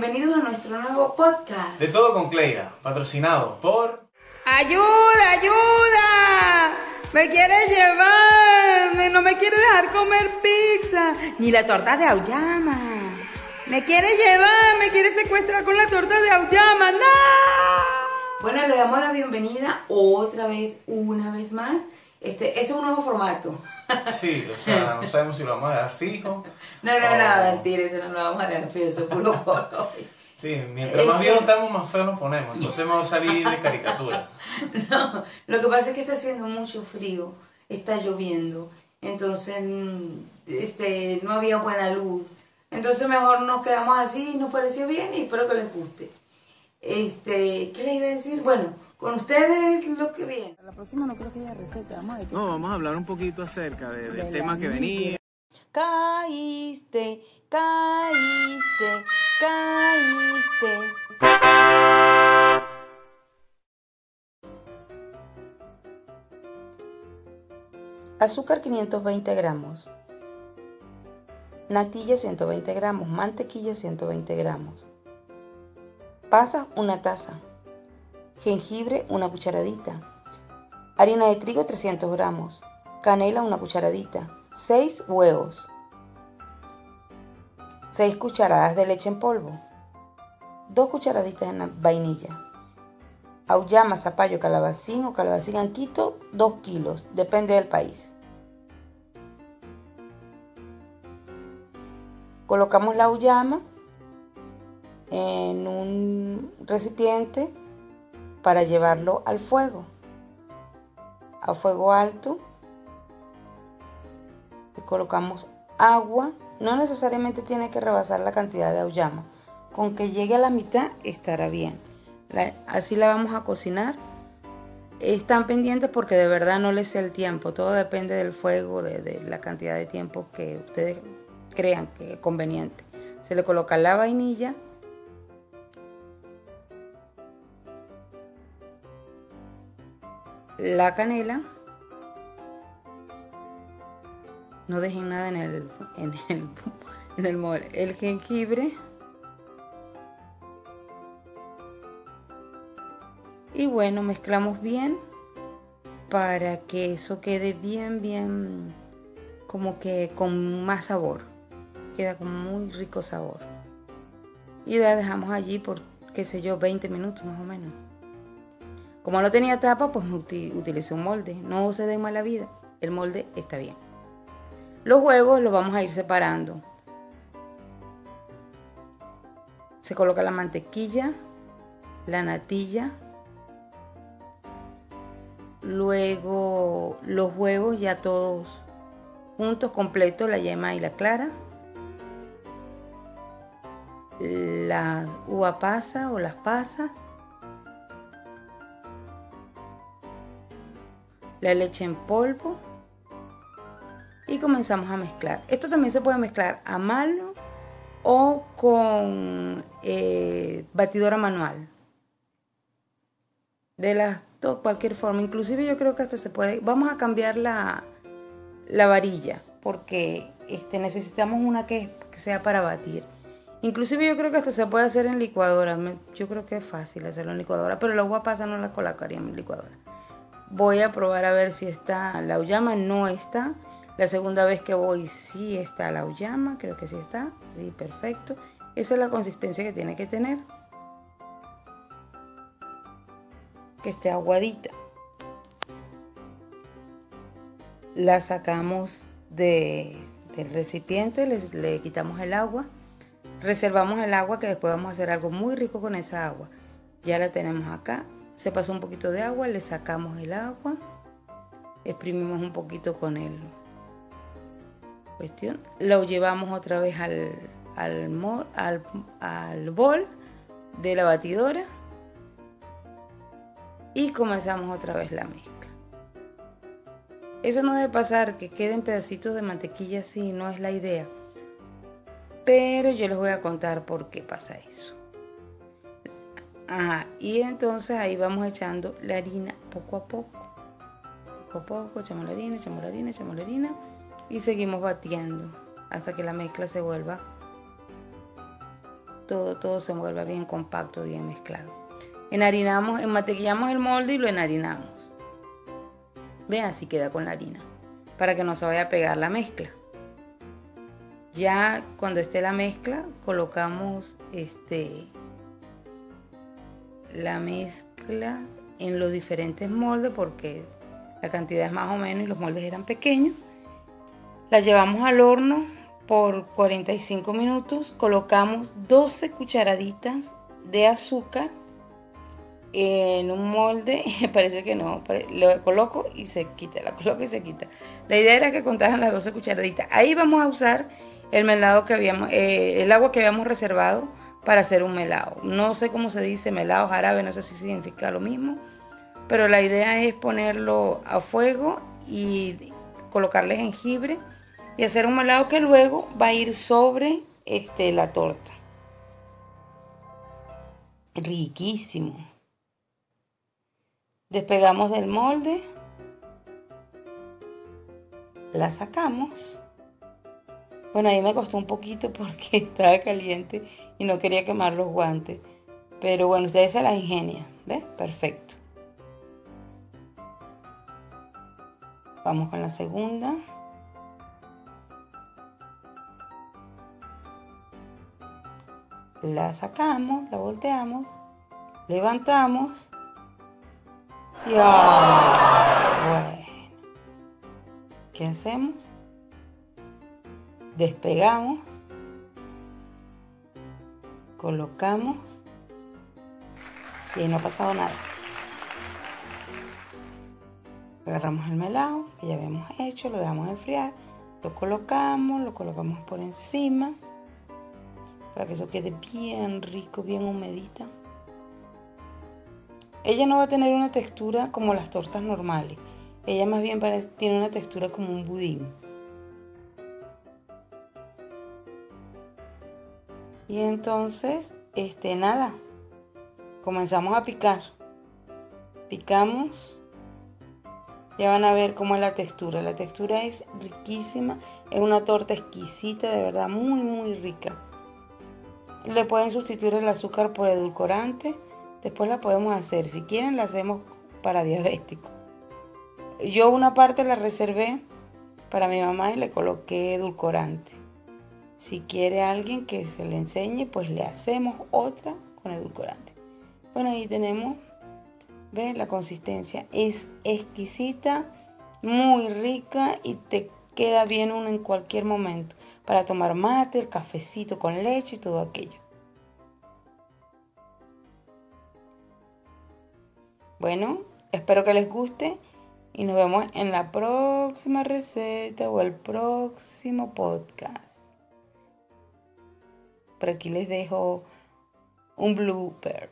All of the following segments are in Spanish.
bienvenidos a nuestro nuevo podcast. De todo con Cleira, patrocinado por... ¡Ayuda, ayuda! ¡Me quieres llevar! No me quieres dejar comer pizza, ni la torta de auyama. Me quiere llevar, me quiere secuestrar con la torta de auyama. ¡No! Bueno, le damos la bienvenida otra vez, una vez más. Este, este es un nuevo formato. Sí, o sea, no sabemos si lo vamos a dar fijo. No, no, no, mentira, eso no lo vamos a dar fijo, eso es puro por hoy. Sí, mientras más bien estamos, más feo nos ponemos. Entonces vamos a salir de caricatura. No, lo que pasa es que está haciendo mucho frío, está lloviendo, entonces mm, este, no había buena luz. Entonces mejor nos quedamos así, nos pareció bien y espero que les guste. Este, ¿qué les iba a decir? Bueno, con ustedes lo que viene. La próxima no creo que haya receta, vamos a ver qué No, vamos a hablar un poquito acerca de- del De tema que venía. Caíste, caíste, caíste. Azúcar 520 gramos. Natilla 120 gramos. Mantequilla 120 gramos. Pasas una taza. Jengibre una cucharadita. Harina de trigo 300 gramos. Canela una cucharadita. 6 huevos. 6 cucharadas de leche en polvo. 2 cucharaditas de vainilla. Auyama, zapallo, calabacín o calabacín anquito, 2 kilos, depende del país. Colocamos la auyama en un recipiente para llevarlo al fuego. A fuego alto. Y colocamos agua. No necesariamente tiene que rebasar la cantidad de auyama. Con que llegue a la mitad estará bien. Así la vamos a cocinar. Están pendientes porque de verdad no les sé el tiempo. Todo depende del fuego, de, de la cantidad de tiempo que ustedes crean que es conveniente. Se le coloca la vainilla. La canela. No dejen nada en el, en el, en el mole. El jengibre. Y bueno, mezclamos bien para que eso quede bien, bien, como que con más sabor. Queda con muy rico sabor. Y la dejamos allí por, qué sé yo, 20 minutos más o menos. Como no tenía tapa, pues utilicé un molde. No se den mala vida. El molde está bien. Los huevos los vamos a ir separando. Se coloca la mantequilla, la natilla, luego los huevos ya todos juntos, completos, la yema y la clara, la uva pasa o las pasas, la leche en polvo y comenzamos a mezclar. Esto también se puede mezclar a mano o con eh, batidora manual. De las dos, cualquier forma. Inclusive yo creo que hasta se puede. Vamos a cambiar la, la varilla porque este, necesitamos una que, sea para batir. Inclusive yo creo que hasta se puede hacer en licuadora. Yo creo que es fácil hacerlo en licuadora, pero la uva pasa no la colocaría en licuadora. Voy a probar a ver si está la auyama, no está. La segunda vez que voy sí está la auyama, creo que sí está. Sí, perfecto. Esa es la consistencia que tiene que tener. Que esté aguadita. La sacamos de, del recipiente, les- le quitamos el agua. Reservamos el agua que después vamos a hacer algo muy rico con esa agua. Ya la tenemos acá. Se pasó un poquito de agua, le sacamos el agua. Exprimimos un poquito con el cuestión. Lo llevamos otra vez al, al, al bol de la batidora. Y comenzamos otra vez la mezcla. Eso no debe pasar, que queden pedacitos de mantequilla así, no es la idea. Pero yo les voy a contar por qué pasa eso. Y entonces ahí vamos echando la harina poco a poco. Poco a poco, echamos la harina, echamos la harina, echamos la harina. Y seguimos batiendo hasta que la mezcla se vuelva todo, todo se vuelva bien compacto, bien mezclado. Enharinamos, enmantequillamos el molde y lo enharinamos. Vean, así queda con la harina, para que no se vaya a pegar la mezcla. Ya cuando esté la mezcla, colocamos este, la mezcla en los diferentes moldes porque la cantidad es más o menos y los moldes eran pequeños. La llevamos al horno por 45 minutos. Colocamos 12 cucharaditas de azúcar en un molde. Parece que no, lo coloco y se quita, la coloco y se quita. La idea era que contaran las 12 cucharaditas. Ahí vamos a usar el que habíamos, eh, el agua que habíamos reservado para hacer un melado. No sé cómo se dice melado jarabe, no sé si significa lo mismo, pero la idea es ponerlo a fuego y colocarle jengibre y hacer un melado que luego va a ir sobre este, la torta. Riquísimo. Despegamos del molde, la sacamos bueno, ahí me costó un poquito porque estaba caliente y no quería quemar los guantes. Pero bueno, ustedes se la ingenian, ¿ves? Perfecto. Vamos con la segunda. La sacamos, la volteamos, levantamos y bueno, ¿qué hacemos? Despegamos, colocamos y no ha pasado nada. Agarramos el melado que ya habíamos hecho, lo dejamos enfriar, lo colocamos, lo colocamos por encima para que eso quede bien rico, bien humedita. Ella no va a tener una textura como las tortas normales. Ella más bien tiene una textura como un budín. Y entonces, este, nada, comenzamos a picar. Picamos. Ya van a ver cómo es la textura. La textura es riquísima. Es una torta exquisita, de verdad, muy, muy rica. Le pueden sustituir el azúcar por edulcorante. Después la podemos hacer. Si quieren, la hacemos para diabéticos. Yo una parte la reservé para mi mamá y le coloqué edulcorante. Si quiere alguien que se le enseñe, pues le hacemos otra con edulcorante. Bueno, ahí tenemos, ven la consistencia es exquisita, muy rica y te queda bien uno en cualquier momento para tomar mate, el cafecito con leche y todo aquello. Bueno, espero que les guste y nos vemos en la próxima receta o el próximo podcast. Por aquí les dejo un blooper.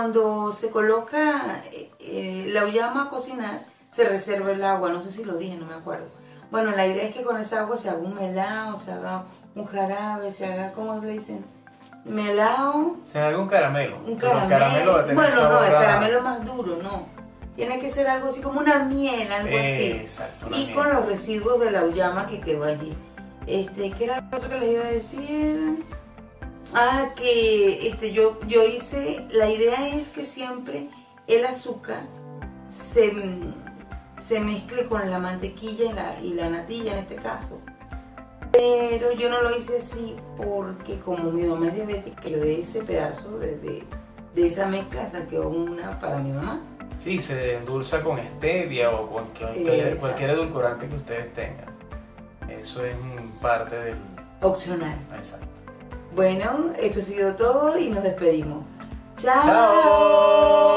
Cuando se coloca eh, eh, la llama a cocinar, se reserva el agua. No sé si lo dije, no me acuerdo. Bueno, la idea es que con esa agua se haga un melado, se haga un jarabe, se haga, ¿cómo le dicen? Melado. Se haga un caramelo. Un caramelo. bueno, no, el caramelo más duro, no. Tiene que ser algo así como una miel, algo así. Exacto. Y con los residuos de la llama que quedó allí. Este, ¿qué era lo otro que les iba a decir? Ah, que este, yo, yo hice, la idea es que siempre el azúcar se, se mezcle con la mantequilla y la, y la natilla en este caso. Pero yo no lo hice así porque como mi mamá es diabética, yo de ese pedazo de, de, de esa mezcla saqué una para mi mamá. Sí, se endulza con stevia o con cualquier, cualquier edulcorante que ustedes tengan. Eso es parte del... Opcional. Exacto. Bueno, esto ha sido todo y nos despedimos. Chao. Chao.